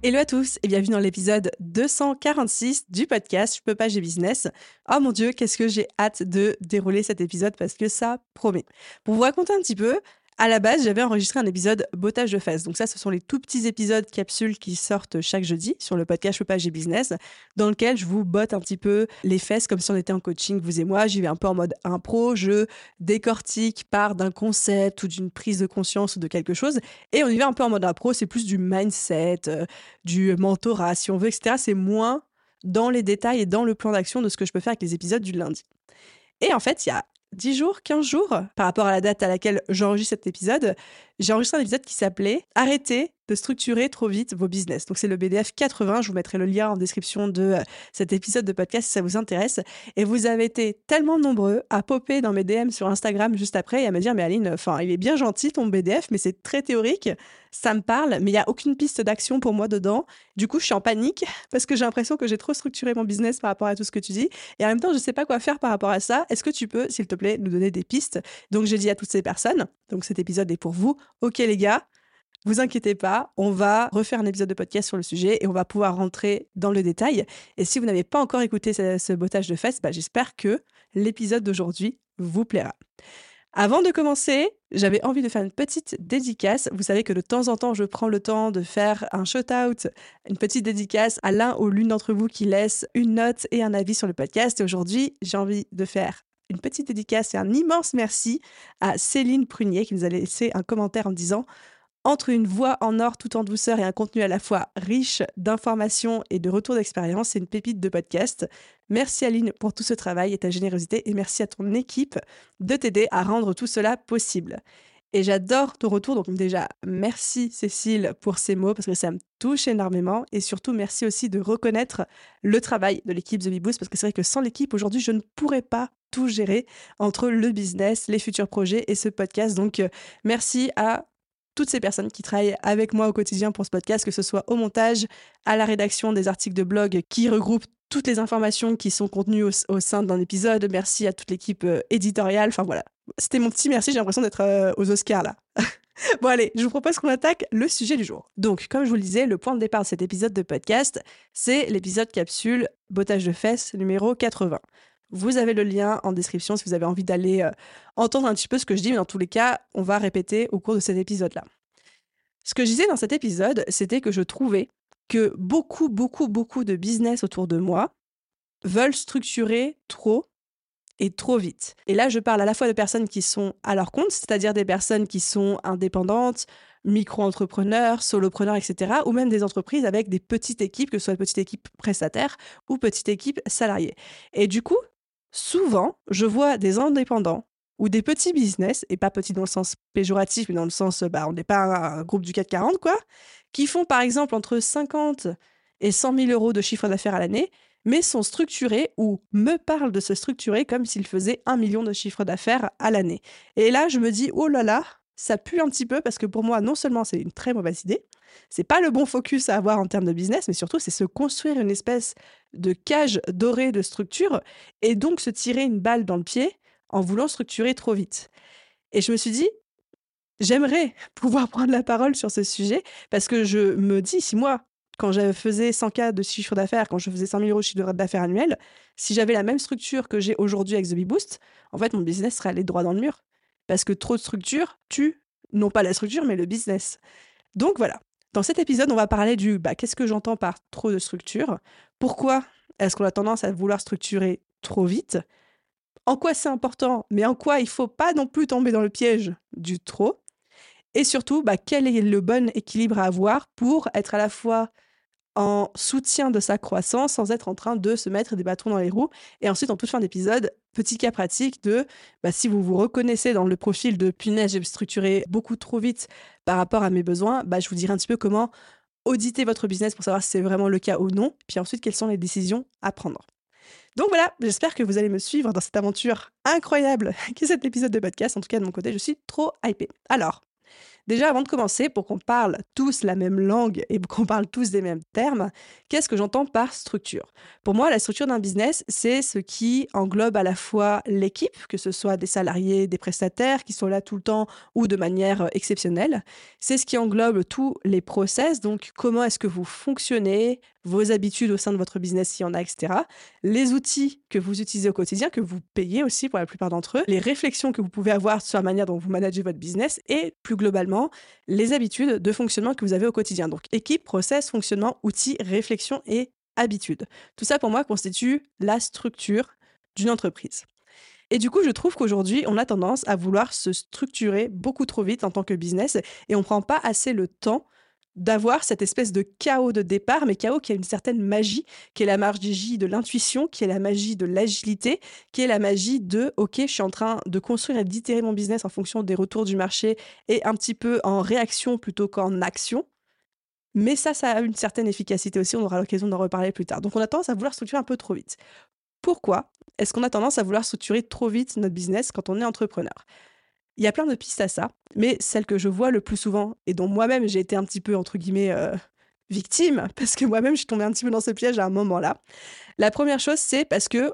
Hello à tous et bienvenue dans l'épisode 246 du podcast Je peux pas, j'ai business. Oh mon dieu, qu'est-ce que j'ai hâte de dérouler cet épisode parce que ça promet. Pour vous raconter un petit peu, à la base, j'avais enregistré un épisode bottage de fesses. Donc ça, ce sont les tout petits épisodes capsules qui sortent chaque jeudi sur le podcast Page et Business, dans lequel je vous botte un petit peu les fesses comme si on était en coaching, vous et moi. J'y vais un peu en mode impro, je décortique par d'un concept ou d'une prise de conscience ou de quelque chose. Et on y va un peu en mode impro, c'est plus du mindset, euh, du mentorat, si on veut, etc. C'est moins dans les détails et dans le plan d'action de ce que je peux faire avec les épisodes du lundi. Et en fait, il y a 10 jours, 15 jours, par rapport à la date à laquelle j'enregistre cet épisode, j'ai enregistré un épisode qui s'appelait Arrêtez de structurer trop vite vos business. Donc c'est le BDF 80, je vous mettrai le lien en description de euh, cet épisode de podcast si ça vous intéresse. Et vous avez été tellement nombreux à popper dans mes DM sur Instagram juste après et à me dire mais Aline, enfin il est bien gentil ton BDF, mais c'est très théorique, ça me parle, mais il n'y a aucune piste d'action pour moi dedans. Du coup je suis en panique parce que j'ai l'impression que j'ai trop structuré mon business par rapport à tout ce que tu dis. Et en même temps je ne sais pas quoi faire par rapport à ça. Est-ce que tu peux, s'il te plaît, nous donner des pistes? Donc j'ai dit à toutes ces personnes, donc cet épisode est pour vous, ok les gars, vous inquiétez pas, on va refaire un épisode de podcast sur le sujet et on va pouvoir rentrer dans le détail. Et si vous n'avez pas encore écouté ce, bottage de fesses, bah, j'espère que l'épisode d'aujourd'hui vous plaira. Avant de commencer, j'avais envie de faire une petite dédicace. Vous savez que de temps en temps, je prends le temps de faire un shout-out, une petite dédicace à l'un ou l'une d'entre vous qui laisse une note et un avis sur le podcast. Et aujourd'hui, j'ai envie de faire une petite dédicace et un immense merci à Céline Prunier qui nous a laissé un commentaire en disant entre une voix en or tout en douceur et un contenu à la fois riche d'informations et de retours d'expérience, c'est une pépite de podcast. Merci Aline pour tout ce travail et ta générosité et merci à ton équipe de t'aider à rendre tout cela possible. Et j'adore ton retour, donc déjà merci Cécile pour ces mots parce que ça me touche énormément et surtout merci aussi de reconnaître le travail de l'équipe The Beboost parce que c'est vrai que sans l'équipe aujourd'hui je ne pourrais pas tout gérer entre le business, les futurs projets et ce podcast. Donc euh, merci à toutes ces personnes qui travaillent avec moi au quotidien pour ce podcast, que ce soit au montage, à la rédaction des articles de blog qui regroupent toutes les informations qui sont contenues au, sein d'un épisode. Merci à toute l'équipe euh, éditoriale. Enfin voilà, c'était mon petit merci. J'ai l'impression d'être euh, aux Oscars là. bon allez, je vous propose qu'on attaque le sujet du jour. Donc, comme je vous le disais, le point de départ de cet épisode de podcast, c'est l'épisode capsule bottage de fesses numéro 80. Vous avez le lien en description si vous avez envie d'aller euh, entendre un petit peu ce que je dis, mais dans tous les cas, on va répéter au cours de cet épisode-là. Ce que je disais dans cet épisode, c'était que je trouvais que beaucoup, beaucoup, beaucoup de business autour de moi veulent structurer trop et trop vite. Et là, je parle à la fois de personnes qui sont à leur compte, c'est-à-dire des personnes qui sont indépendantes, micro-entrepreneurs, solopreneurs, etc., ou même des entreprises avec des petites équipes, que ce soit des petites équipes prestataires ou petites équipes salariées. Et du coup, souvent, je vois des indépendants ou des petits business, et pas petits dans le sens péjoratif, mais dans le sens, bah, on n'est pas un, groupe du CAC 40, quoi, qui font par exemple entre 50 et 100 000 euros de chiffre d'affaires à l'année, mais sont structurés ou me parlent de se structurer comme s'ils faisaient un million de chiffre d'affaires à l'année. Et là, je me dis, oh là là, ça pue un petit peu parce que pour moi, non seulement c'est une très mauvaise idée, c'est pas le bon focus à avoir en termes de business, mais surtout c'est se construire une espèce de cage dorée de structure et donc se tirer une balle dans le pied en voulant structurer trop vite. Et je me suis dit, j'aimerais pouvoir prendre la parole sur ce sujet parce que je me dis, si moi, quand je faisais 100K de chiffre d'affaires, quand je faisais 100 000 euros de chiffre d'affaires annuel, si j'avais la même structure que j'ai aujourd'hui avec The Bee Boost, en fait, mon business serait allé droit dans le mur. Parce que trop de structure tue, non pas la structure, mais le business. Donc voilà, dans cet épisode, on va parler du bah, qu'est-ce que j'entends par trop de structure Pourquoi est-ce qu'on a tendance à vouloir structurer trop vite? En quoi c'est important, mais en quoi il faut pas non plus tomber dans le piège du trop? Et surtout, bah, quel est le bon équilibre à avoir pour être à la fois en soutien de sa croissance sans être en train de se mettre des bâtons dans les roues. Et ensuite, en toute fin d'épisode, petit cas pratique de bah, si vous vous reconnaissez dans le profil de punaise, j'ai structuré beaucoup trop vite par rapport à mes besoins, bah, je vous dirai un petit peu comment auditer votre business pour savoir si c'est vraiment le cas ou non, puis ensuite quelles sont les décisions à prendre. Donc voilà, j'espère que vous allez me suivre dans cette aventure incroyable qui est cet épisode de podcast. En tout cas, de mon côté, je suis trop hypée. Alors, Déjà, avant de commencer, pour qu'on parle tous la même langue et qu'on parle tous des mêmes termes, qu'est-ce que j'entends par structure? Pour moi, la structure d'un business, c'est ce qui englobe à la fois l'équipe, que ce soit des salariés, des prestataires qui sont là tout le temps ou de manière euh, exceptionnelle. C'est ce qui englobe tous les process, donc comment est-ce que vous fonctionnez, vos habitudes au sein de votre business s'il y en a, etc. Les outils que vous utilisez au quotidien, que vous payez aussi pour la plupart d'entre eux, les réflexions que vous pouvez avoir sur la manière dont vous managez votre business et plus globalement, les habitudes de fonctionnement que vous avez au quotidien. Donc équipe, process, fonctionnement, outils, réflexion et habitudes. Tout ça pour moi constitue la structure d'une entreprise. Et du coup, je trouve qu'aujourd'hui, on a tendance à vouloir se structurer beaucoup trop vite en tant que business et on ne prend pas assez le temps d'avoir cette espèce de chaos de départ, mais chaos qui a une certaine magie, qui est la magie de l'intuition, qui est la magie de l'agilité, qui est la magie de OK, je suis en train de construire et d'itérer mon business en fonction des retours du marché et un petit peu en réaction plutôt qu'en action. Mais ça, ça a une certaine efficacité aussi, on aura l'occasion d'en reparler plus tard. Donc on a tendance à vouloir structurer un peu trop vite. Pourquoi est-ce qu'on a tendance à vouloir structurer trop vite notre business quand on est entrepreneur? Il y a plein de pistes à ça, mais celle que je vois le plus souvent et dont moi-même j'ai été un petit peu, entre guillemets, euh, victime, parce que moi-même je suis tombée un petit peu dans ce piège à un moment là. La première chose, c'est parce que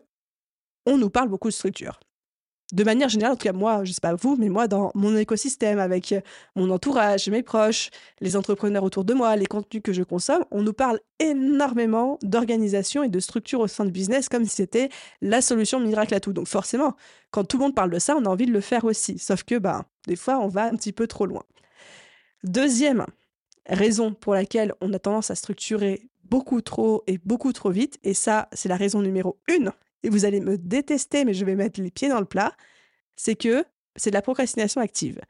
on nous parle beaucoup de structure de manière générale, en tout cas moi, je sais pas vous, mais moi dans mon écosystème, avec euh, mon entourage, mes proches, les entrepreneurs autour de moi, les contenus que je consomme, on nous parle énormément d'organisation et de structure au sein de business comme si c'était la solution miracle à tout. Donc forcément, quand tout le monde parle de ça, on a envie de le faire aussi. Sauf que bah, des fois, on va un petit peu trop loin. Deuxième raison pour laquelle on a tendance à structurer beaucoup trop et beaucoup trop vite, et ça, c'est la raison numéro une, et vous allez me détester, mais je vais mettre les pieds dans le plat, c'est que c'est de la procrastination active.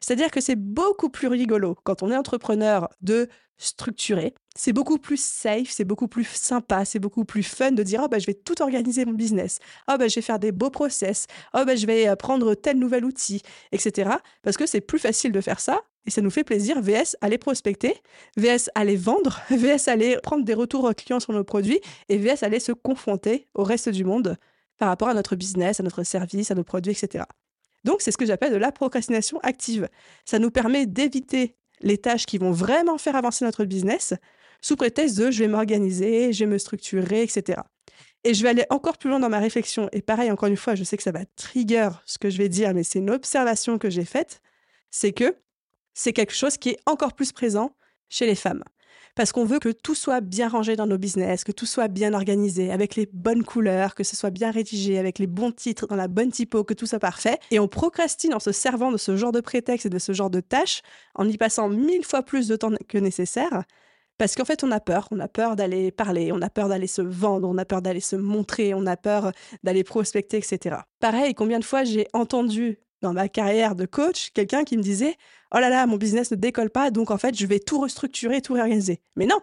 C'est-à-dire que c'est beaucoup plus rigolo quand on est entrepreneur de structurer. C'est beaucoup plus safe, c'est beaucoup plus sympa, c'est beaucoup plus fun de dire oh bah je vais tout organiser mon business, oh bah je vais faire des beaux process, oh bah je vais euh, prendre tel nouvel outil, etc. Parce que c'est plus facile de faire ça et ça nous fait plaisir. VS aller prospecter, VS aller vendre, VS aller prendre des retours clients sur nos produits et VS aller se confronter au reste du monde par rapport à notre business, à notre service, à nos produits, etc. Donc, c'est ce que j'appelle de la procrastination active. Ça nous permet d'éviter les tâches qui vont vraiment faire avancer notre business sous prétexte de je vais m'organiser, je vais me structurer, etc. Et je vais aller encore plus loin dans ma réflexion. Et pareil, encore une fois, je sais que ça va trigger ce que je vais dire, mais c'est une observation que j'ai faite. C'est que c'est quelque chose qui est encore plus présent chez les femmes parce qu'on veut que tout soit bien rangé dans nos business, que tout soit bien organisé, avec les bonnes couleurs, que ce soit bien rédigé, avec les bons titres, dans la bonne typo, que tout soit parfait. Et on procrastine en se servant de ce genre de prétexte et de ce genre de tâches, en y passant mille fois plus de temps que nécessaire. Parce qu'en fait, on a peur. On a peur d'aller parler, on a peur d'aller se vendre, on a peur d'aller se montrer, on a peur d'aller prospecter, etc. Pareil, combien de fois j'ai entendu dans ma carrière de coach quelqu'un qui me disait oh là là, mon business ne décolle pas, donc en fait, je vais tout restructurer, tout réorganiser. Mais non,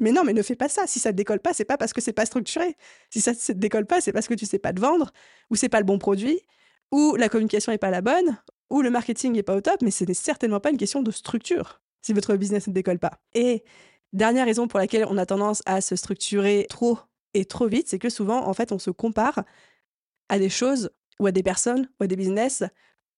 mais non, mais ne fais pas ça. Si ça ne décolle pas, c'est pas parce que c'est pas structuré. Si ça ne décolle pas, c'est parce que tu sais pas te vendre, ou c'est pas le bon produit, ou la communication n'est pas la bonne, ou le marketing n'est pas au top, mais ce n'est certainement pas une question de structure si votre business ne décolle pas. Et dernière raison pour laquelle on a tendance à se structurer trop et trop vite, c'est que souvent, en fait, on se compare à des choses ou à des personnes ou à des business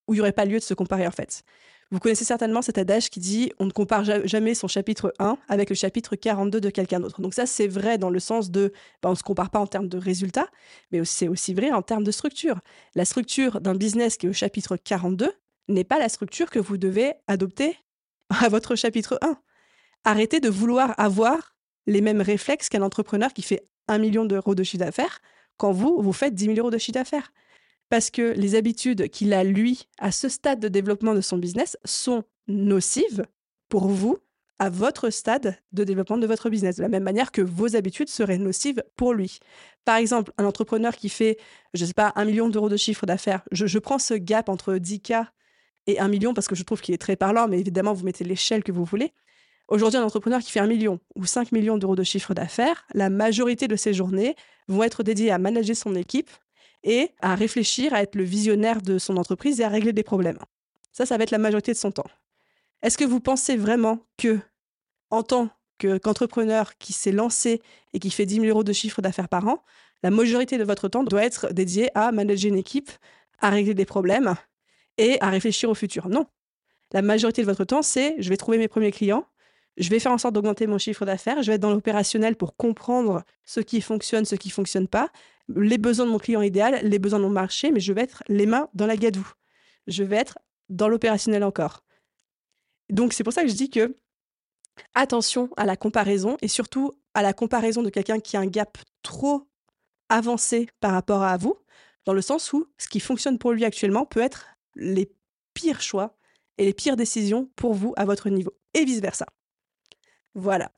où il n'y aurait pas lieu de se comparer, en fait. Vous connaissez certainement cet adage qui dit on ne compare jamais son chapitre 1 avec le chapitre 42 de quelqu'un d'autre. Donc ça, c'est vrai dans le sens de ben, on ne se compare pas en termes de résultats, mais c'est aussi vrai en termes de structure. La structure d'un business qui est au chapitre 42 n'est pas la structure que vous devez adopter à votre chapitre 1. Arrêtez de vouloir avoir les mêmes réflexes qu'un entrepreneur qui fait 1 million d'euros de chiffre d'affaires quand vous, vous faites 10 000 euros de chiffre d'affaires parce que les habitudes qu'il a, lui, à ce stade de développement de son business, sont nocives pour vous à votre stade de développement de votre business, de la même manière que vos habitudes seraient nocives pour lui. Par exemple, un entrepreneur qui fait, je ne sais pas, un million d'euros de chiffre d'affaires, je, prends ce gap entre 10K et 1 million parce que je trouve qu'il est très parlant, mais évidemment, vous mettez l'échelle que vous voulez. Aujourd'hui, un entrepreneur qui fait 1 million ou 5 millions d'euros de chiffre d'affaires, la majorité de ses journées vont être dédiées à manager son équipe, et à réfléchir, à être le visionnaire de son entreprise et à régler des problèmes. Ça, ça va être la majorité de son temps. Est-ce que vous pensez vraiment que, en tant qu'entrepreneur qui s'est lancé et qui fait 10 000 euros de chiffre d'affaires par an, la majorité de votre temps doit être dédié à manager une équipe, à régler des problèmes et à réfléchir au futur? Non. La majorité de votre temps, c'est je vais trouver mes premiers clients, je vais faire en sorte d'augmenter mon chiffre d'affaires, je vais être dans l'opérationnel pour comprendre ce qui fonctionne, ce qui ne fonctionne pas, les besoins de mon client idéal, les besoins de mon marché, mais je vais être les mains dans la gadoue. Je vais être dans l'opérationnel encore. Donc c'est pour ça que je dis que attention à la comparaison et surtout à la comparaison de quelqu'un qui a un gap trop avancé par rapport à vous, dans le sens où ce qui fonctionne pour lui actuellement peut être les pires choix et les pires décisions pour vous à votre niveau, et vice-versa. Voilà.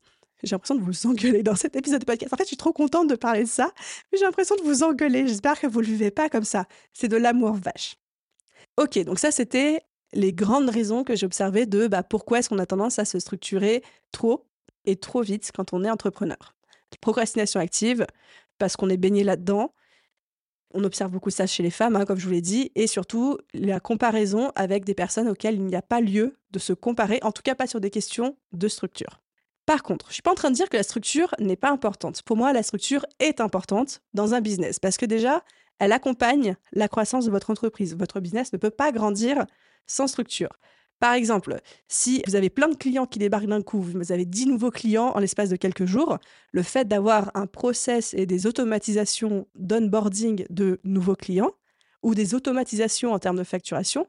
J'ai l'impression de vous engueuler dans cet épisode de podcast. En fait, je suis trop contente de parler de ça, mais j'ai l'impression de vous engueuler. J'espère que vous ne le vivez pas comme ça. C'est de l'amour vache. Ok, donc ça, c'était les grandes raisons que j'ai observées de bah, pourquoi est-ce qu'on a tendance à se structurer trop et trop vite quand on est entrepreneur. Procrastination active, parce qu'on est baigné là-dedans. On observe beaucoup ça chez les femmes, hein, comme je vous l'ai dit, et surtout la comparaison avec des personnes auxquelles il n'y a pas lieu de se comparer, en tout cas pas sur des questions de structure. Par contre, je suis pas en train de dire que la structure n'est pas importante. Pour moi, la structure est importante dans un business parce que déjà, elle accompagne la croissance de votre entreprise. Votre business ne peut pas grandir sans structure. Par exemple, si vous avez plein de clients qui débarquent d'un coup, vous avez 10 nouveaux clients en l'espace de quelques jours, le fait d'avoir un process et des automatisations d'onboarding de nouveaux clients ou des automatisations en termes de facturation,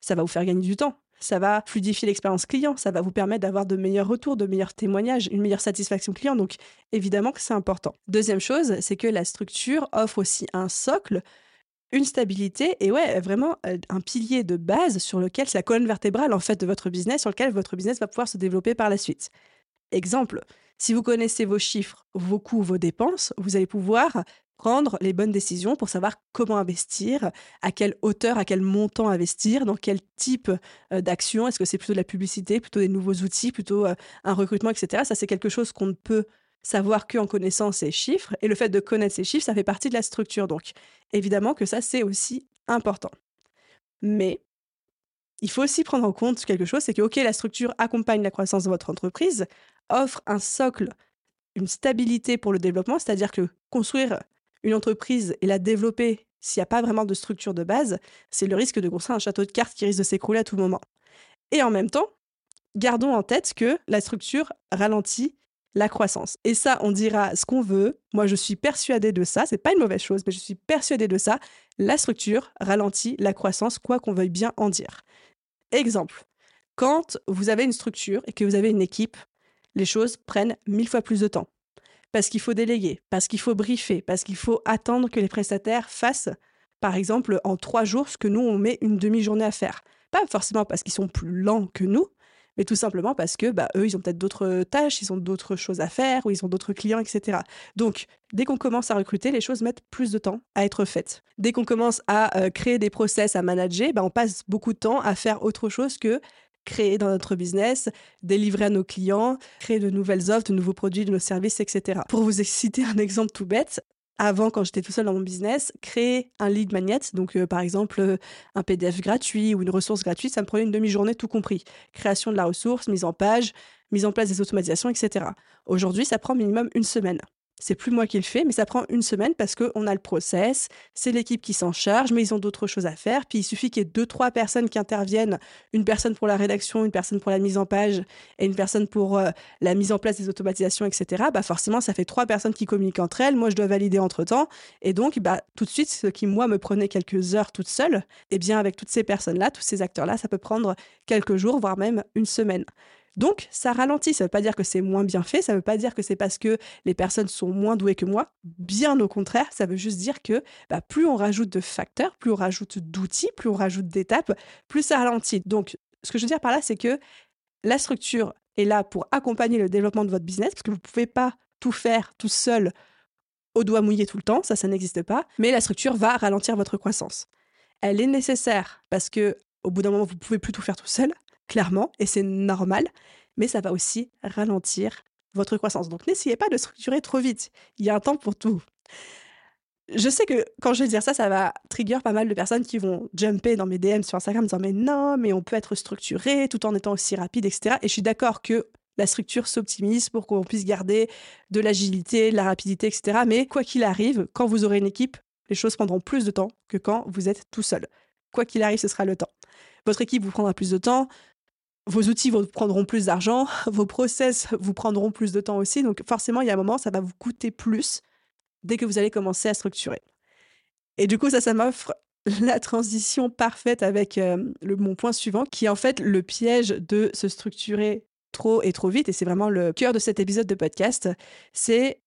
ça va vous faire gagner du temps. Ça va fluidifier l'expérience client, ça va vous permettre d'avoir de meilleurs retours, de meilleurs témoignages, une meilleure satisfaction client. Donc évidemment que c'est important. Deuxième chose, c'est que la structure offre aussi un socle une stabilité et ouais, vraiment euh, un pilier de base sur lequel c'est la colonne vertébrale en fait de votre business, sur lequel votre business va pouvoir se développer par la suite. Exemple, si vous connaissez vos chiffres, vos coûts, vos dépenses, vous allez pouvoir prendre les bonnes décisions pour savoir comment investir, à quelle hauteur, à quel montant investir, dans quel type euh, d'action. Est-ce que c'est plutôt de la publicité, plutôt des nouveaux outils, plutôt euh, un recrutement, etc. Ça, c'est quelque chose qu'on ne peut savoir qu'en connaissant ces chiffres. Et le fait de connaître ces chiffres, ça fait partie de la structure. Donc, évidemment que ça, c'est aussi important. Mais il faut aussi prendre en compte quelque chose, c'est que, OK, la structure accompagne la croissance de votre entreprise, offre un socle, une stabilité pour le développement, c'est-à-dire que construire une entreprise et la développer s'il n'y a pas vraiment de structure de base, c'est le risque de construire un château de cartes qui risque de s'écrouler à tout moment. Et en même temps, gardons en tête que la structure ralentit la croissance. Et ça, on dira ce qu'on veut. Moi, je suis persuadée de ça. C'est pas une mauvaise chose, mais je suis persuadée de ça. La structure ralentit la croissance, quoi qu'on veuille bien en dire. Exemple, quand vous avez une structure et que vous avez une équipe, les choses prennent mille fois plus de temps. Parce qu'il faut déléguer, parce qu'il faut briefer, parce qu'il faut attendre que les prestataires fassent, par exemple, en trois jours, ce que nous, on met une demi-journée à faire. Pas forcément parce qu'ils sont plus lents que nous, mais tout simplement parce que bah, eux, ils ont peut-être d'autres tâches, ils ont d'autres choses à faire, ou ils ont d'autres clients, etc. Donc, dès qu'on commence à recruter, les choses mettent plus de temps à être faites. Dès qu'on commence à euh, créer des process, à manager, bah, on passe beaucoup de temps à faire autre chose que créer dans notre business, délivrer à nos clients, créer de nouvelles offres, de nouveaux produits, de nos services, etc. Pour vous citer un exemple tout bête, avant, quand j'étais tout seul dans mon business, créer un lead magnet, donc euh, par exemple euh, un PDF gratuit ou une ressource gratuite, ça me prenait une demi-journée tout compris. Création de la ressource, mise en page, mise en place des automatisations, etc. Aujourd'hui, ça prend minimum une semaine. C'est plus moi qui le fais, mais ça prend une semaine parce qu'on a le process, c'est l'équipe qui s'en charge, mais ils ont d'autres choses à faire. Puis il suffit qu'il y ait deux, trois personnes qui interviennent, une personne pour la rédaction, une personne pour la mise en page et une personne pour euh, la mise en place des automatisations, etc. Bah forcément, ça fait trois personnes qui communiquent entre elles. Moi, je dois valider entre temps. Et donc, bah, tout de suite, ce qui, moi, me prenait quelques heures toute seule, eh bien, avec toutes ces personnes-là, tous ces acteurs-là, ça peut prendre quelques jours, voire même une semaine. Donc, ça ralentit. Ça ne veut pas dire que c'est moins bien fait. Ça ne veut pas dire que c'est parce que les personnes sont moins douées que moi. Bien au contraire, ça veut juste dire que bah, plus on rajoute de facteurs, plus on rajoute d'outils, plus on rajoute d'étapes, plus ça ralentit. Donc, ce que je veux dire par là, c'est que la structure est là pour accompagner le développement de votre business, parce que vous ne pouvez pas tout faire tout seul au doigt mouillé tout le temps, ça, ça n'existe pas. Mais la structure va ralentir votre croissance. Elle est nécessaire parce que au bout d'un moment, vous pouvez plus tout faire tout seul clairement, et c'est normal, mais ça va aussi ralentir votre croissance. Donc n'essayez pas de structurer trop vite. Il y a un temps pour tout. Je sais que quand je vais dire ça, ça va trigger pas mal de personnes qui vont jumper dans mes DM sur Instagram en disant mais non, mais on peut être structuré tout en étant aussi rapide, etc. Et je suis d'accord que la structure s'optimise pour qu'on puisse garder de l'agilité, de la rapidité, etc. Mais quoi qu'il arrive, quand vous aurez une équipe, les choses prendront plus de temps que quand vous êtes tout seul. Quoi qu'il arrive, ce sera le temps. Votre équipe vous prendra plus de temps, vos outils vous prendront plus d'argent, vos process vous prendront plus de temps aussi. Donc forcément, il y a un moment, ça va vous coûter plus dès que vous allez commencer à structurer. Et du coup, ça, ça m'offre la transition parfaite avec euh, le, mon point suivant, qui est en fait le piège de se structurer trop et trop vite. Et c'est vraiment le cœur de cet épisode de podcast. C'est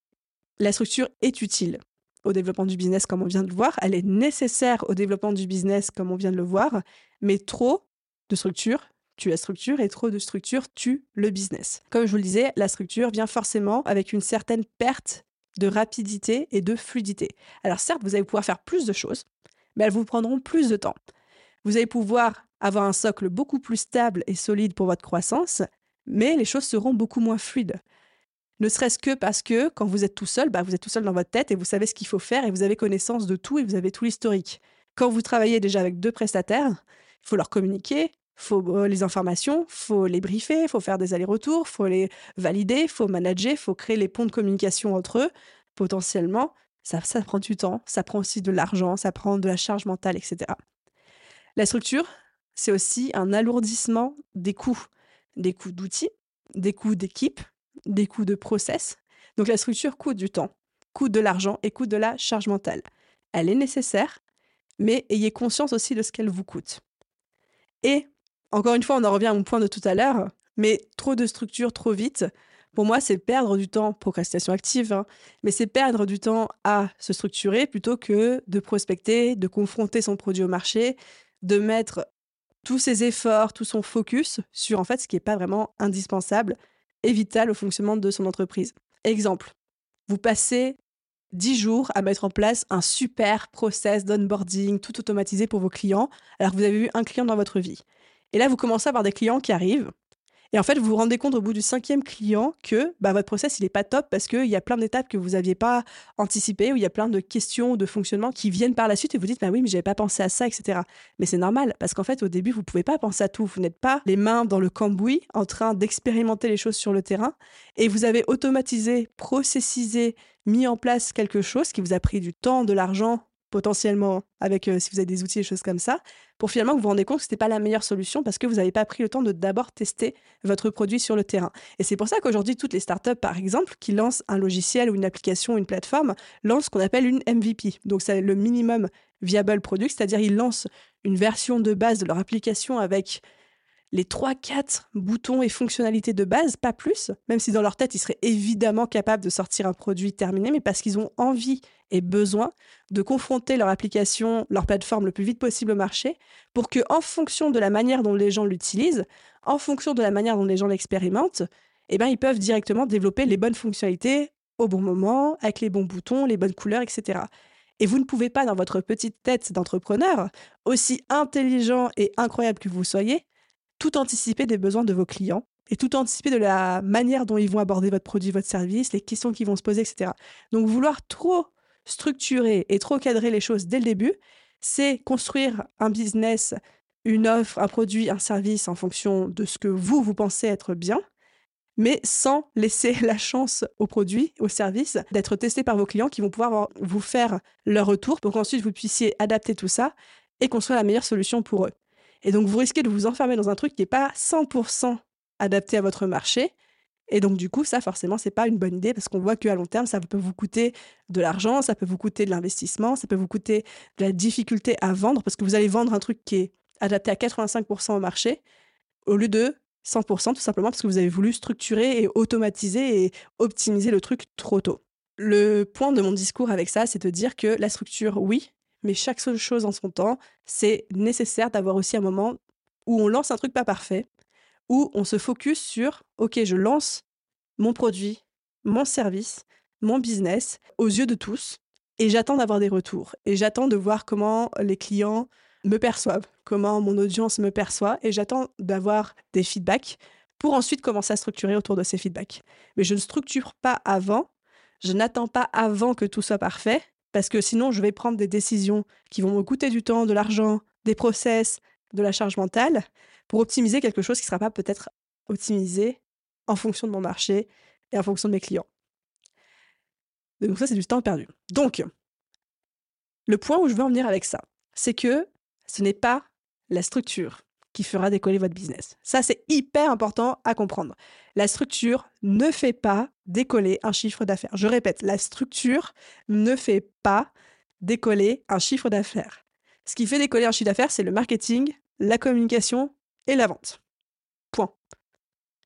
la structure est utile au développement du business, comme on vient de le voir. Elle est nécessaire au développement du business, comme on vient de le voir. Mais trop de structure tue la structure et trop de structure tue le business. Comme je vous le disais, la structure vient forcément avec une certaine perte de rapidité et de fluidité. Alors certes, vous allez pouvoir faire plus de choses, mais elles vous prendront plus de temps. Vous allez pouvoir avoir un socle beaucoup plus stable et solide pour votre croissance, mais les choses seront beaucoup moins fluides. Ne serait-ce que parce que quand vous êtes tout seul, bah, vous êtes tout seul dans votre tête et vous savez ce qu'il faut faire et vous avez connaissance de tout et vous avez tout l'historique. Quand vous travaillez déjà avec deux prestataires, il faut leur communiquer, faut euh, les informations, faut les briefer, faut faire des allers-retours, faut les valider, faut manager, faut créer les ponts de communication entre eux, potentiellement. Ça, ça prend du temps, ça prend aussi de l'argent, ça prend de la charge mentale, etc. La structure, c'est aussi un alourdissement des coûts, des coûts d'outils, des coûts d'équipe, des coûts de process. Donc la structure coûte du temps, coûte de l'argent et coûte de la charge mentale. Elle est nécessaire, mais ayez conscience aussi de ce qu'elle vous coûte. Et encore une fois, on en revient à mon point de tout à l'heure, mais trop de structure trop vite, pour moi, c'est perdre du temps, procrastination active, hein, mais c'est perdre du temps à se structurer plutôt que de prospecter, de confronter son produit au marché, de mettre tous ses efforts, tout son focus sur en fait ce qui n'est pas vraiment indispensable et vital au fonctionnement de son entreprise. Exemple, vous passez 10 jours à mettre en place un super process d'onboarding tout automatisé pour vos clients, alors que vous avez eu un client dans votre vie. Et là, vous commencez à avoir des clients qui arrivent, et en fait, vous vous rendez compte au bout du cinquième client que bah, votre process, il n'est pas top parce qu'il y a plein d'étapes que vous n'aviez pas anticipées, ou il y a plein de questions de fonctionnements qui viennent par la suite et vous dites, bah oui, mais j'avais pas pensé à ça, etc. Mais c'est normal parce qu'en fait, au début, vous pouvez pas penser à tout. Vous n'êtes pas les mains dans le cambouis en train d'expérimenter les choses sur le terrain et vous avez automatisé, processisé, mis en place quelque chose qui vous a pris du temps, de l'argent, potentiellement avec si vous avez des outils et choses comme ça, pour finalement vous vous rendez compte que ce n'était pas la meilleure solution parce que vous n'avez pas pris le temps de d'abord tester votre produit sur le terrain. Et c'est pour ça qu'aujourd'hui, toutes les startups, par exemple, qui lancent un logiciel ou une application ou une plateforme, lancent ce qu'on appelle une MVP. Donc c'est le minimum viable product, c'est-à-dire ils lancent une version de base de leur application avec les 3-4 boutons et fonctionnalités de base, pas plus, même si dans leur tête, ils seraient évidemment capables de sortir un produit terminé, mais parce qu'ils ont envie et besoin de confronter leur application, leur plateforme le plus vite possible au marché, pour que, en fonction de la manière dont les gens l'utilisent, en fonction de la manière dont les gens l'expérimentent, eh ben, ils peuvent directement développer les bonnes fonctionnalités au bon moment, avec les bons boutons, les bonnes couleurs, etc. Et vous ne pouvez pas, dans votre petite tête d'entrepreneur, aussi intelligent et incroyable que vous soyez, tout anticiper des besoins de vos clients et tout anticiper de la manière dont ils vont aborder votre produit, votre service, les questions qu'ils vont se poser, etc. Donc vouloir trop structurer et trop cadrer les choses dès le début, c'est construire un business, une offre, un produit, un service en fonction de ce que vous, vous pensez être bien, mais sans laisser la chance au produit, au service, d'être testé par vos clients qui vont pouvoir vous faire leur retour pour qu'ensuite vous puissiez adapter tout ça et construire la meilleure solution pour eux. Et donc, vous risquez de vous enfermer dans un truc qui n'est pas 100% adapté à votre marché. Et donc, du coup, ça, forcément, c'est pas une bonne idée parce qu'on voit qu'à long terme, ça peut vous coûter de l'argent, ça peut vous coûter de l'investissement, ça peut vous coûter de la difficulté à vendre parce que vous allez vendre un truc qui est adapté à 85% au marché au lieu de 100%, tout simplement parce que vous avez voulu structurer et automatiser et optimiser le truc trop tôt. Le point de mon discours avec ça, c'est de dire que la structure, oui, mais chaque seule chose en son temps, c'est nécessaire d'avoir aussi un moment où on lance un truc pas parfait, où on se focus sur, OK, je lance mon produit, mon service, mon business aux yeux de tous, et j'attends d'avoir des retours, et j'attends de voir comment les clients me perçoivent, comment mon audience me perçoit, et j'attends d'avoir des feedbacks pour ensuite commencer à structurer autour de ces feedbacks. Mais je ne structure pas avant, je n'attends pas avant que tout soit parfait, parce que sinon je vais prendre des décisions qui vont me coûter du temps, de l'argent, des process, de la charge mentale, pour optimiser quelque chose qui ne sera pas peut-être optimisé en fonction de mon marché et en fonction de mes clients. Donc ça, c'est du temps perdu. Donc, le point où je veux en venir avec ça, c'est que ce n'est pas la structure qui fera décoller votre business. Ça, c'est hyper important à comprendre. La structure ne fait pas décoller un chiffre d'affaires. Je répète, la structure ne fait pas décoller un chiffre d'affaires. Ce qui fait décoller un chiffre d'affaires, c'est le marketing, la communication et la vente. Point.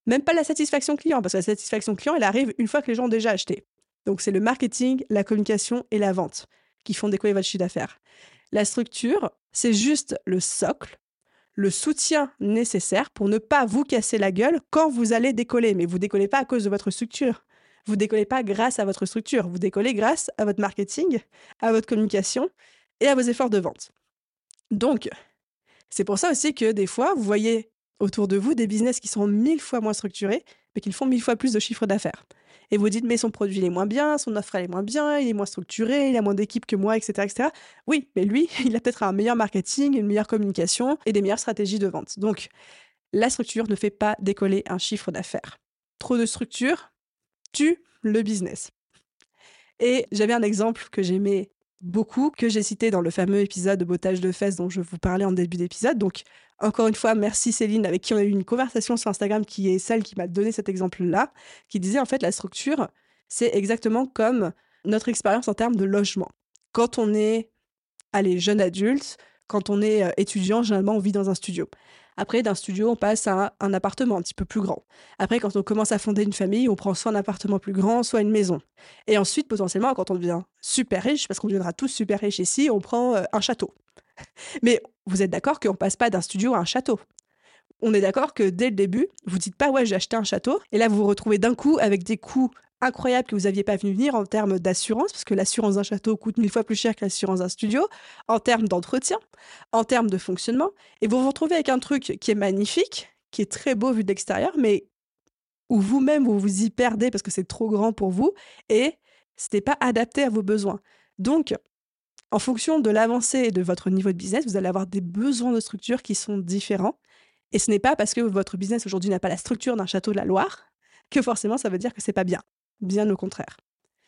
Même pas la satisfaction client, parce que la satisfaction client, elle arrive une fois que les gens ont déjà acheté. Donc c'est le marketing, la communication et la vente qui font décoller votre chiffre d'affaires. La structure, c'est juste le socle, le soutien nécessaire pour ne pas vous casser la gueule quand vous allez décoller. Mais vous décollez pas à cause de votre structure. Vous décollez pas grâce à votre structure. Vous décollez grâce à votre marketing, à votre communication et à vos efforts de vente. Donc, c'est pour ça aussi que des fois, vous voyez autour de vous des business qui sont mille fois moins structurés, mais qui font mille fois plus de chiffre d'affaires. Et vous dites, mais son produit il est moins bien, son offre elle est moins bien, il est moins structuré, il a moins d'équipe que moi, etc., etc. Oui, mais lui, il a peut-être un meilleur marketing, une meilleure communication et des meilleures stratégies de vente. Donc, la structure ne fait pas décoller un chiffre d'affaires. Trop de structure tue le business. Et j'avais un exemple que j'aimais beaucoup, que j'ai cité dans le fameux épisode de bottage de fesses dont je vous parlais en début d'épisode. Donc, encore une fois, merci Céline, avec qui on a eu une conversation sur Instagram, qui est celle qui m'a donné cet exemple-là, qui disait en fait la structure, c'est exactement comme notre expérience en termes de logement. Quand on est, allez, jeune adulte, quand on est euh, étudiant, généralement, on vit dans un studio. Après, d'un studio, on passe à un appartement un petit peu plus grand. Après, quand on commence à fonder une famille, on prend soit un appartement plus grand, soit une maison. Et ensuite, potentiellement, quand on devient super riche, parce qu'on deviendra tous super riches ici, on prend euh, un château. Mais vous êtes d'accord qu'on passe pas d'un studio à un château? On est d'accord que dès le début, vous dites pas ouais j'ai acheté un château et là vous vous retrouvez d'un coup avec des coûts incroyables que vous aviez pas vu venir en termes d'assurance parce que l'assurance d'un château coûte mille fois plus cher que l'assurance d'un studio, en termes d'entretien, en termes de fonctionnement et vous vous retrouvez avec un truc qui est magnifique, qui est très beau vu de l'extérieur mais où vous-même vous vous y perdez parce que c'est trop grand pour vous et c'était pas adapté à vos besoins. Donc en fonction de l'avancée et de votre niveau de business, vous allez avoir des besoins de structure qui sont différents. Et ce n'est pas parce que votre business aujourd'hui n'a pas la structure d'un château de la Loire que forcément ça veut dire que c'est pas bien. Bien au contraire.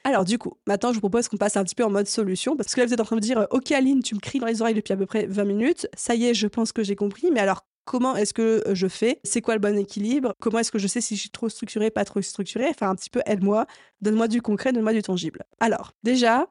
Alors du coup, maintenant je vous propose qu'on passe un petit peu en mode solution, parce que là vous êtes en train de dire, ok Aline, tu me cries dans les oreilles depuis à peu près 20 minutes, ça y est, je pense que j'ai compris, mais alors comment est-ce que je fais? C'est quoi le bon équilibre? Comment est-ce que je sais si je suis trop structuré, pas trop structuré Enfin un petit peu aide-moi, donne-moi du concret, donne-moi du tangible. Alors déjà,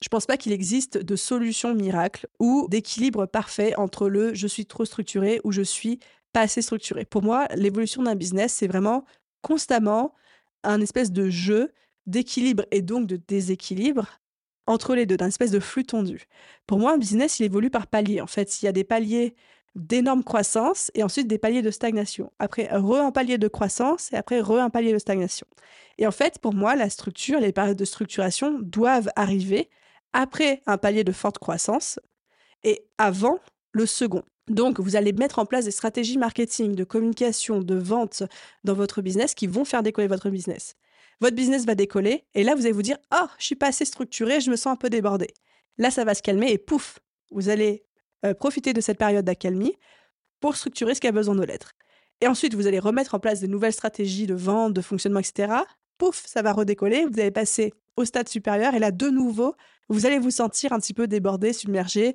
je pense pas qu'il existe de solution miracle ou d'équilibre parfait entre le je suis trop structuré ou je suis pas assez structuré. Pour moi, l'évolution d'un business, c'est vraiment constamment un espèce de jeu d'équilibre et donc de déséquilibre entre les deux, d'un espèce de flux tendu. Pour moi, un business, il évolue par paliers. En fait, il y a des paliers d'énorme croissance et ensuite des paliers de stagnation. Après, re un palier de croissance et après, re un palier de stagnation. Et en fait, pour moi, la structure, les périodes de structuration doivent arriver après un palier de forte croissance et avant le second. Donc, vous allez mettre en place des stratégies marketing, de communication, de vente dans votre business qui vont faire décoller votre business. Votre business va décoller et là, vous allez vous dire Oh, je suis pas assez structuré, je me sens un peu débordé. Là, ça va se calmer et pouf, vous allez euh, profiter de cette période d'accalmie pour structurer ce qui a besoin de l'être. Et ensuite, vous allez remettre en place de nouvelles stratégies de vente, de fonctionnement, etc. Pouf, ça va redécoller. Vous allez passer au stade supérieur et là, de nouveau, vous allez vous sentir un petit peu débordé, submergé.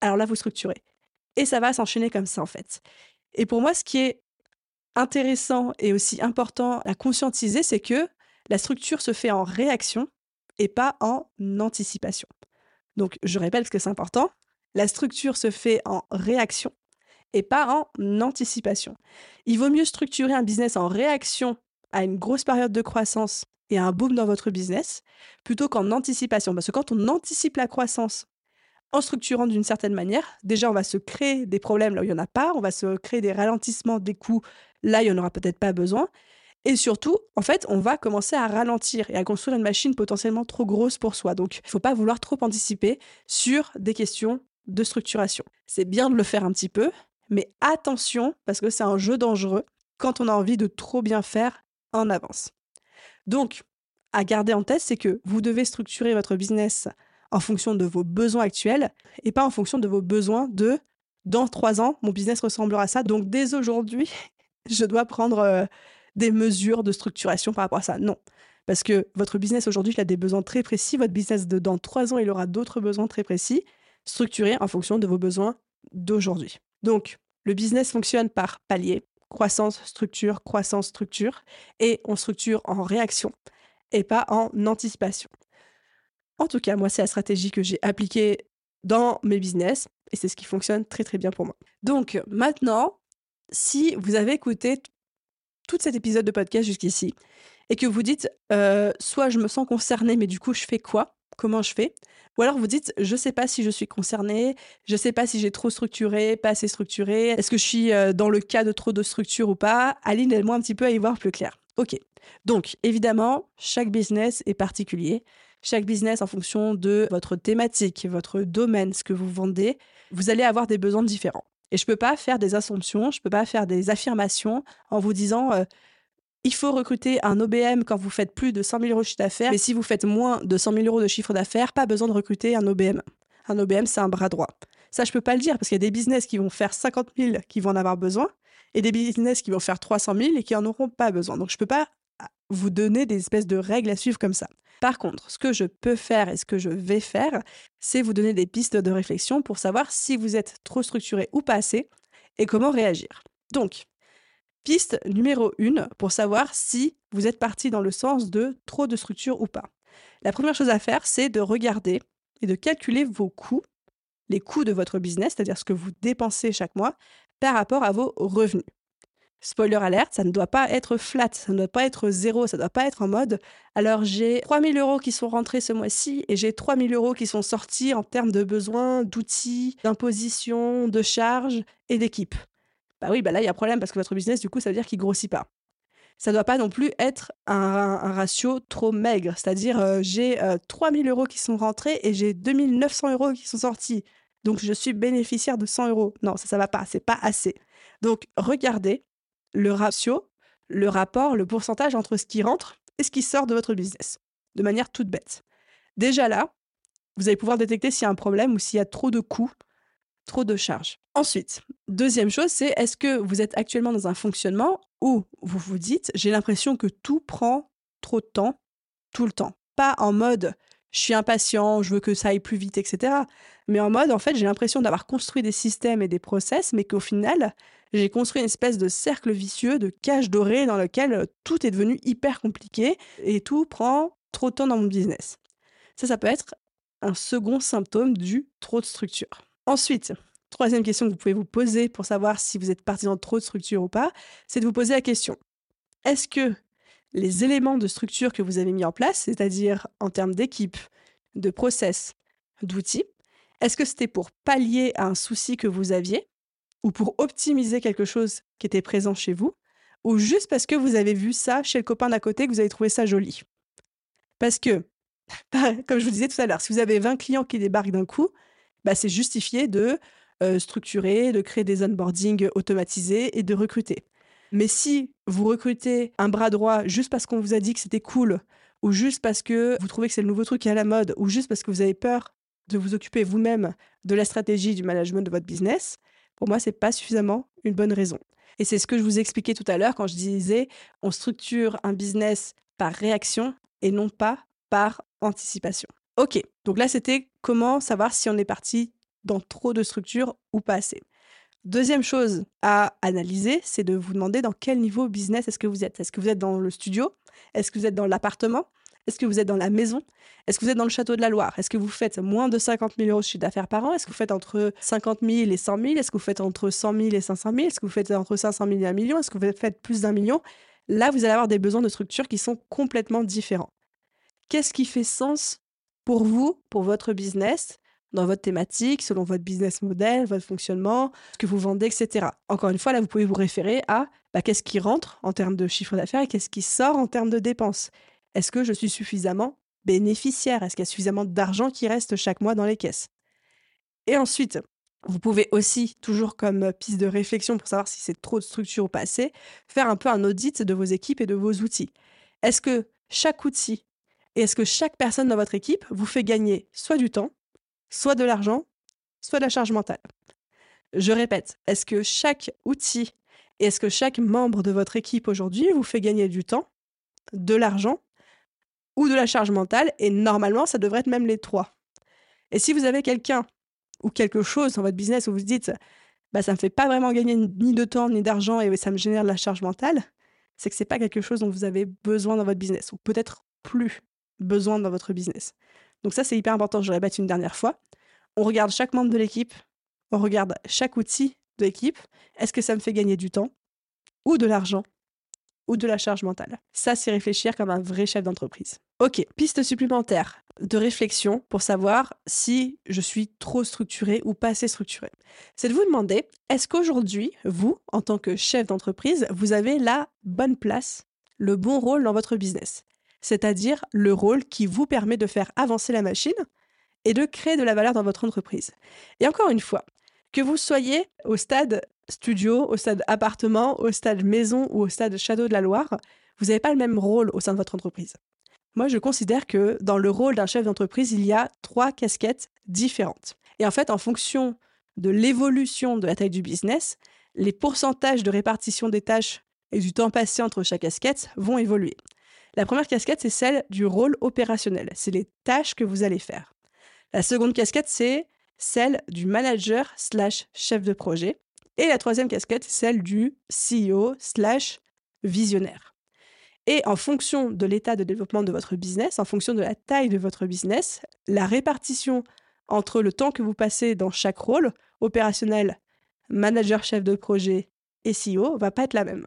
Alors là, vous structurez. Et ça va s'enchaîner comme ça, en fait. Et pour moi, ce qui est intéressant et aussi important à conscientiser, c'est que la structure se fait en réaction et pas en anticipation. Donc, je répète parce que c'est important, la structure se fait en réaction et pas en anticipation. Il vaut mieux structurer un business en réaction à une grosse période de croissance et un boom dans votre business plutôt qu'en anticipation. Parce que quand on anticipe la croissance en structurant d'une certaine manière, déjà on va se créer des problèmes là où il n'y en a pas, on va se créer des ralentissements des coûts là il n'y en aura peut-être pas besoin. Et surtout, en fait, on va commencer à ralentir et à construire une machine potentiellement trop grosse pour soi. Donc, il ne faut pas vouloir trop anticiper sur des questions de structuration. C'est bien de le faire un petit peu, mais attention, parce que c'est un jeu dangereux quand on a envie de trop bien faire en avance. Donc, à garder en tête, c'est que vous devez structurer votre business en fonction de vos besoins actuels et pas en fonction de vos besoins de dans trois ans, mon business ressemblera à ça. Donc, dès aujourd'hui, je dois prendre euh, des mesures de structuration par rapport à ça. Non. Parce que votre business aujourd'hui, il a des besoins très précis. Votre business de dans trois ans, il aura d'autres besoins très précis, structurés en fonction de vos besoins d'aujourd'hui. Donc, le business fonctionne par palier, croissance, structure, croissance, structure, et on structure en réaction et pas en anticipation. En tout cas, moi, c'est la stratégie que j'ai appliquée dans mes business et c'est ce qui fonctionne très très bien pour moi. Donc maintenant, si vous avez écouté tout cet épisode de podcast jusqu'ici et que vous dites euh, soit je me sens concerné mais du coup je fais quoi? Comment je fais Ou alors vous dites je sais pas si je suis concerné, je sais pas si j'ai trop structuré, pas assez structuré, est-ce que je suis euh, dans le cas de trop de structure ou pas? Aline, aide-moi un petit peu à y voir plus clair. Ok. Donc évidemment, chaque business est particulier chaque business en fonction de votre thématique, votre domaine, ce que vous vendez, vous allez avoir des besoins différents. Et je ne peux pas faire des assumptions, je ne peux pas faire des affirmations en vous disant euh, il faut recruter un OBM quand vous faites plus de 100 000 euros de chiffre d'affaires, mais si vous faites moins de 100 000 euros de chiffre d'affaires, pas besoin de recruter un OBM. Un OBM, c'est un bras droit. Ça, je peux pas le dire parce qu'il y a des business qui vont faire 50 000 qui vont en avoir besoin et des business qui vont faire 300 000 et qui en auront pas besoin. Donc, je peux pas vous donner des espèces de règles à suivre comme ça. Par contre, ce que je peux faire et ce que je vais faire, c'est vous donner des pistes de réflexion pour savoir si vous êtes trop structuré ou pas assez et comment réagir. Donc, piste numéro 1 pour savoir si vous êtes parti dans le sens de trop de structure ou pas. La première chose à faire, c'est de regarder et de calculer vos coûts, les coûts de votre business, c'est-à-dire ce que vous dépensez chaque mois, par rapport à vos revenus spoiler alerte, ça ne doit pas être flat, ça ne doit pas être zéro, ça ne doit pas être en mode alors j'ai 3000 euros qui sont rentrés ce mois-ci et j'ai 3000 euros qui sont sortis en termes de besoins, d'outils, d'imposition, de charges et d'équipe. Bah oui, bah là il y a problème parce que votre business, du coup, ça veut dire qu'il grossit pas. Ça ne doit pas non plus être un, ratio trop maigre, c'est-à-dire euh, j'ai 3000 euh, euros qui sont rentrés et j'ai 2900 euros qui sont sortis. Donc je suis bénéficiaire de 100 euros. Non, ça, ça va pas, c'est pas assez. Donc regardez le ratio, le rapport, le pourcentage entre ce qui rentre et ce qui sort de votre business, de manière toute bête. Déjà là, vous allez pouvoir détecter s'il y a un problème ou s'il y a trop de coûts, trop de charges. Ensuite, deuxième chose, c'est est-ce que vous êtes actuellement dans un fonctionnement où vous vous dites j'ai l'impression que tout prend trop de temps, tout le temps. Pas en mode je suis impatient, je veux que ça aille plus vite, etc. Mais en mode, en fait, j'ai l'impression d'avoir construit des systèmes et des process, mais qu'au final, j'ai construit une espèce de cercle vicieux, de cage dorée dans lequel tout est devenu hyper compliqué et tout prend trop de temps dans mon business. Ça, ça peut être un second symptôme du trop de structure. Ensuite, troisième question que vous pouvez vous poser pour savoir si vous êtes parti dans trop de structure ou pas, c'est de vous poser la question est-ce que les éléments de structure que vous avez mis en place, c'est-à-dire en termes d'équipe, de process, d'outils, est-ce que c'était pour pallier à un souci que vous aviez ou pour optimiser quelque chose qui était présent chez vous, ou juste parce que vous avez vu ça chez le copain d'à côté, que vous avez trouvé ça joli? Parce que, comme je vous disais tout à l'heure, si vous avez 20 clients qui débarquent d'un coup, bah, c'est justifié de structurer, de créer des onboarding automatisés et de recruter. Mais si vous recrutez un bras droit juste parce qu'on vous a dit que c'était cool, ou juste parce que vous trouvez que c'est le nouveau truc qui est à la mode, ou juste parce que vous avez peur de vous occuper vous-même de la stratégie du management de votre business, pour moi, c'est pas suffisamment une bonne raison. Et c'est ce que je vous expliquais tout à l'heure quand je disais on structure un business par réaction et non pas par anticipation. Ok, donc là c'était comment savoir si on est parti dans trop de structures ou pas assez. Deuxième chose à analyser, c'est de vous demander dans quel niveau business est-ce que vous êtes. Est-ce que vous êtes dans le studio Est-ce que vous êtes dans l'appartement est-ce que vous êtes dans la maison Est-ce que vous êtes dans le château de la Loire Est-ce que vous faites moins de 50 000 euros de chiffre d'affaires par an Est-ce que vous faites entre 50 000 et 100 000 Est-ce que vous faites entre 100 000 et 500 000 Est-ce que vous faites entre 500 000 et 1 million Est-ce que vous faites plus d'un million Là, vous allez avoir des besoins de structure qui sont complètement différents. Qu'est-ce qui fait sens pour vous, pour votre business, dans votre thématique, selon votre business model, votre fonctionnement, ce que vous vendez, etc. Encore une fois, là, vous pouvez vous référer à bah, qu'est-ce qui rentre en termes de chiffre d'affaires et qu'est-ce qui sort en termes de dépenses. Est-ce que je suis suffisamment bénéficiaire? Est-ce qu'il y a suffisamment d'argent qui reste chaque mois dans les caisses? Et ensuite, vous pouvez aussi, toujours comme piste de réflexion pour savoir si c'est trop de structure ou pas assez, faire un peu un audit de vos équipes et de vos outils. Est-ce que chaque outil et est-ce que chaque personne dans votre équipe vous fait gagner soit du temps, soit de l'argent, soit de la charge mentale? Je répète, est-ce que chaque outil Et est-ce que chaque membre de votre équipe aujourd'hui vous fait gagner du temps, de l'argent ou de la charge mentale? Et normalement, ça devrait être même les trois. Et si vous avez quelqu'un ou quelque chose dans votre business où vous dites bah, ça ne me fait pas vraiment gagner ni de temps ni d'argent et ça me génère de la charge mentale, c'est que ce n'est pas quelque chose dont vous avez besoin dans votre business ou peut-être plus besoin dans votre business. Donc ça, c'est hyper important, je le répète une dernière fois. On regarde chaque membre de l'équipe, on regarde chaque outil de l'équipe. Est-ce que ça me fait gagner du temps ou de l'argent ou de la charge mentale? Ça, c'est réfléchir comme un vrai chef d'entreprise. Ok, piste supplémentaire de réflexion pour savoir si je suis trop structuré ou pas assez structuré. C'est de vous demander, est-ce qu'aujourd'hui, vous, en tant que chef d'entreprise, vous avez la bonne place, le bon rôle dans votre business? C'est-à-dire le rôle qui vous permet de faire avancer la machine et de créer de la valeur dans votre entreprise. Et encore une fois, que vous soyez au stade studio, au stade appartement, au stade maison ou au stade château de la Loire, vous n'avez pas le même rôle au sein de votre entreprise. Moi, je considère que dans le rôle d'un chef d'entreprise, il y a trois casquettes différentes. Et en fait, en fonction de l'évolution de la taille du business, les pourcentages de répartition des tâches et du temps passé entre chaque casquette vont évoluer. La première casquette, c'est celle du rôle opérationnel. C'est les tâches que vous allez faire. La seconde casquette, c'est celle du manager slash chef de projet. Et la troisième casquette, c'est celle du CEO slash visionnaire. Et en fonction de l'état de développement de votre business, en fonction de la taille de votre business, la répartition entre le temps que vous passez dans chaque rôle, opérationnel, manager, chef de projet et CEO, va pas être la même.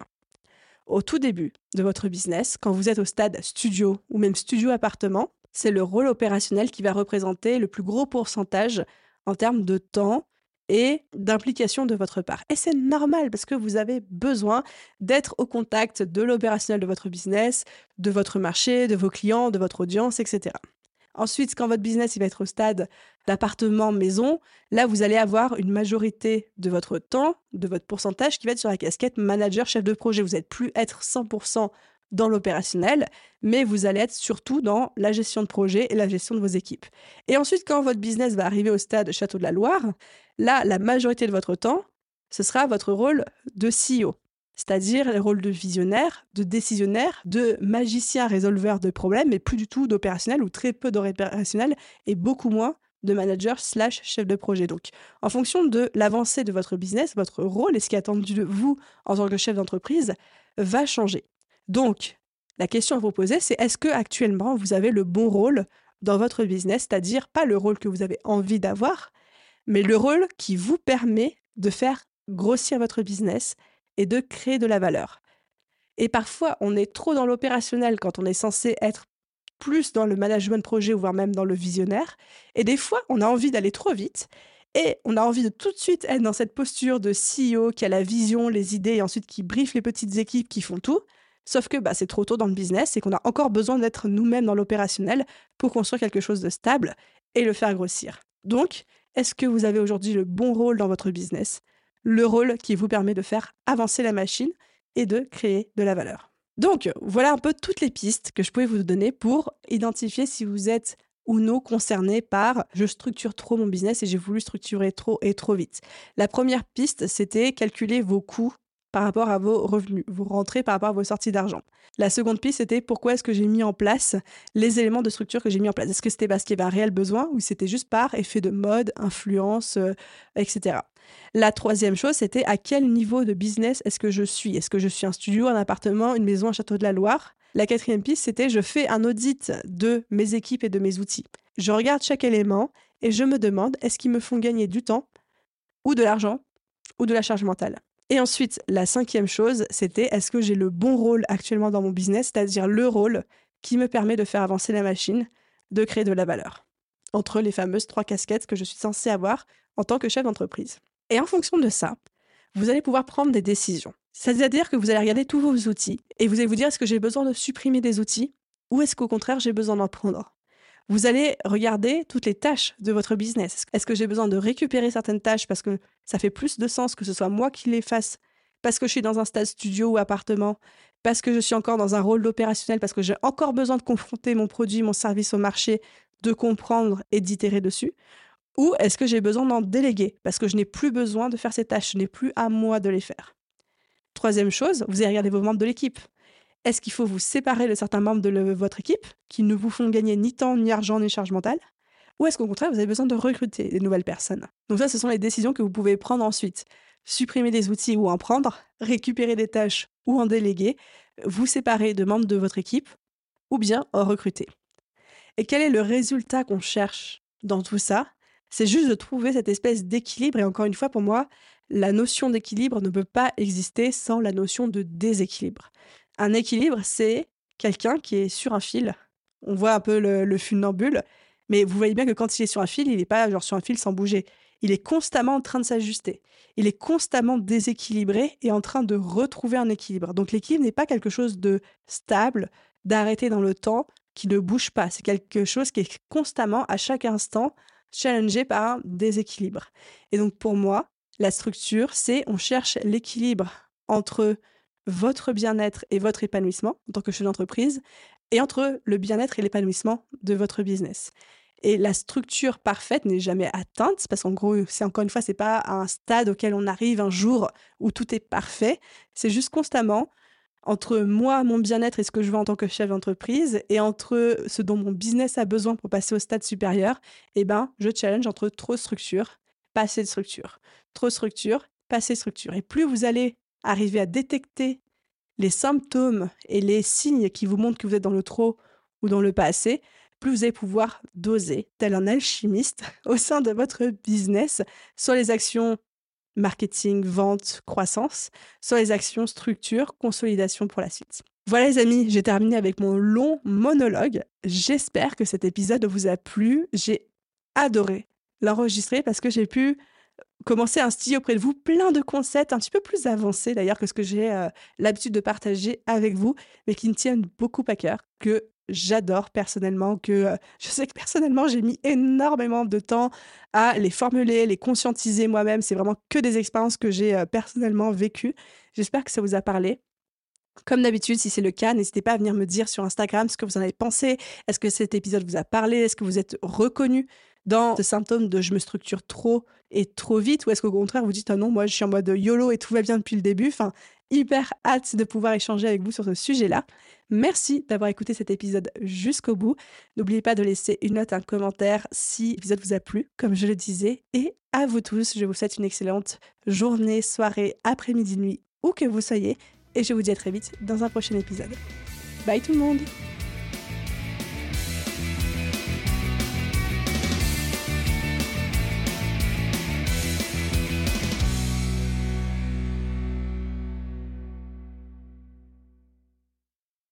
Au tout début de votre business, quand vous êtes au stade studio ou même studio appartement, c'est le rôle opérationnel qui va représenter le plus gros pourcentage en termes de temps et d'implication de votre part. Et c'est normal parce que vous avez besoin d'être au contact de l'opérationnel de votre business, de votre marché, de vos clients, de votre audience, etc. Ensuite, quand votre business va être au stade d'appartement maison, là vous allez avoir une majorité de votre temps, de votre pourcentage qui va être sur la casquette manager chef de projet. Vous n'allez plus être 100% dans l'opérationnel, mais vous allez être surtout dans la gestion de projet et la gestion de vos équipes. Et ensuite, quand votre business va arriver au stade Château de la Loire, là, la majorité de votre temps, ce sera votre rôle de CEO, c'est-à-dire le rôle de visionnaire, de décisionnaire, de magicien résolveur de problèmes, mais plus du tout d'opérationnel ou très peu d'opérationnel et beaucoup moins de manager slash chef de projet. Donc, en fonction de l'avancée de votre business, votre rôle et ce qui est attendu de vous en tant que chef d'entreprise va changer. Donc, la question à vous poser, c'est est-ce que actuellement vous avez le bon rôle dans votre business, c'est-à-dire pas le rôle que vous avez envie d'avoir, mais le rôle qui vous permet de faire grossir votre business et de créer de la valeur. Et parfois, on est trop dans l'opérationnel quand on est censé être plus dans le management projet, voire même dans le visionnaire. Et des fois, on a envie d'aller trop vite et on a envie de tout de suite être dans cette posture de CEO qui a la vision, les idées et ensuite qui briefe les petites équipes qui font tout. Sauf que bah, c'est trop tôt dans le business et qu'on a encore besoin d'être nous-mêmes dans l'opérationnel pour construire quelque chose de stable et le faire grossir. Donc, est-ce que vous avez aujourd'hui le bon rôle dans votre business? Le rôle qui vous permet de faire avancer la machine et de créer de la valeur. Donc, voilà un peu toutes les pistes que je pouvais vous donner pour identifier si vous êtes ou non concerné par je structure trop mon business et j'ai voulu structurer trop et trop vite. La première piste, c'était calculer vos coûts par rapport à vos revenus, vos rentrées par rapport à vos sorties d'argent. La seconde piste, c'était pourquoi est-ce que j'ai mis en place les éléments de structure que j'ai mis en place? Est-ce que c'était parce qu'il y avait un réel besoin ou c'était juste par effet de mode, influence, euh, etc. La troisième chose, c'était à quel niveau de business est-ce que je suis? Est-ce que je suis un studio, un appartement, une maison, un château de la Loire? La quatrième piste, c'était je fais un audit de mes équipes et de mes outils. Je regarde chaque élément et je me demande est-ce qu'ils me font gagner du temps ou de l'argent ou de la charge mentale? Et ensuite, la cinquième chose, c'était est-ce que j'ai le bon rôle actuellement dans mon business, c'est-à-dire le rôle qui me permet de faire avancer la machine, de créer de la valeur, entre les fameuses trois casquettes que je suis censée avoir en tant que chef d'entreprise. Et en fonction de ça, vous allez pouvoir prendre des décisions. C'est-à-dire que vous allez regarder tous vos outils et vous allez vous dire est-ce que j'ai besoin de supprimer des outils ou est-ce qu'au contraire j'ai besoin d'en prendre? Vous allez regarder toutes les tâches de votre business. Est-ce que j'ai besoin de récupérer certaines tâches parce que ça fait plus de sens que ce soit moi qui les fasse? Parce que je suis dans un stade studio ou appartement, parce que je suis encore dans un rôle d'opérationnel, parce que j'ai encore besoin de confronter mon produit, mon service au marché, de comprendre et d'itérer dessus? Ou est-ce que j'ai besoin d'en déléguer? Parce que je n'ai plus besoin de faire ces tâches, je n'ai plus à moi de les faire. Troisième chose, vous allez regarder vos membres de l'équipe. Est-ce qu'il faut vous séparer de certains membres de votre équipe qui ne vous font gagner ni temps, ni argent, ni charge mentale? Ou est-ce qu'au contraire, vous avez besoin de recruter des nouvelles personnes? Donc ça, ce sont les décisions que vous pouvez prendre ensuite. Supprimer des outils ou en prendre, récupérer des tâches ou en déléguer, vous séparer de membres de votre équipe ou bien en recruter. Et quel est le résultat qu'on cherche dans tout ça? C'est juste de trouver cette espèce d'équilibre. Et encore une fois, pour moi, la notion d'équilibre ne peut pas exister sans la notion de déséquilibre. Un équilibre, c'est quelqu'un qui est sur un fil. On voit un peu le, funambule, mais vous voyez bien que quand il est sur un fil, il n'est pas genre sur un fil sans bouger. Il est constamment en train de s'ajuster. Il est constamment déséquilibré et en train de retrouver un équilibre. Donc l'équilibre n'est pas quelque chose de stable, d'arrêté dans le temps, qui ne bouge pas. C'est quelque chose qui est constamment, à chaque instant, challengé par un déséquilibre. Et donc pour moi, la structure, c'est on cherche l'équilibre entre votre bien-être et votre épanouissement en tant que chef d'entreprise et entre le bien-être et l'épanouissement de votre business. Et la structure parfaite n'est jamais atteinte parce qu'en gros, c'est encore une fois, c'est pas un stade auquel on arrive un jour où tout est parfait. C'est juste constamment entre moi, mon bien-être et ce que je veux en tant que chef d'entreprise et entre ce dont mon business a besoin pour passer au stade supérieur, eh ben, je challenge entre trop structure, pas assez de structure. Trop structure, pas assez de structure. Et plus vous allez arriver à détecter les symptômes et les signes qui vous montrent que vous êtes dans le trop ou dans le pas assez, plus vous allez pouvoir doser, tel un alchimiste, au sein de votre business, soit les actions marketing, vente, croissance, soit les actions structure, consolidation pour la suite. Voilà les amis, j'ai terminé avec mon long monologue. J'espère que cet épisode vous a plu. J'ai adoré l'enregistrer parce que j'ai pu commencer à instiller auprès de vous plein de concepts un petit peu plus avancés d'ailleurs que ce que j'ai euh, l'habitude de partager avec vous, mais qui me tiennent beaucoup à cœur, que j'adore personnellement, que euh, je sais que personnellement j'ai mis énormément de temps à les formuler, les conscientiser moi-même. C'est vraiment que des expériences que j'ai euh, personnellement vécues. J'espère que ça vous a parlé. Comme d'habitude, si c'est le cas, n'hésitez pas à venir me dire sur Instagram ce que vous en avez pensé. Est-ce que cet épisode vous a parlé? Est-ce que vous êtes reconnu? Dans ce symptôme de je me structure trop et trop vite Ou est-ce qu'au contraire, vous dites ah non, moi je suis en mode YOLO et tout va bien depuis le début Enfin, hyper hâte de pouvoir échanger avec vous sur ce sujet-là. Merci d'avoir écouté cet épisode jusqu'au bout. N'oubliez pas de laisser une note, un commentaire si l'épisode vous a plu, comme je le disais. Et à vous tous, je vous souhaite une excellente journée, soirée, après-midi, nuit, où que vous soyez. Et je vous dis à très vite dans un prochain épisode. Bye tout le monde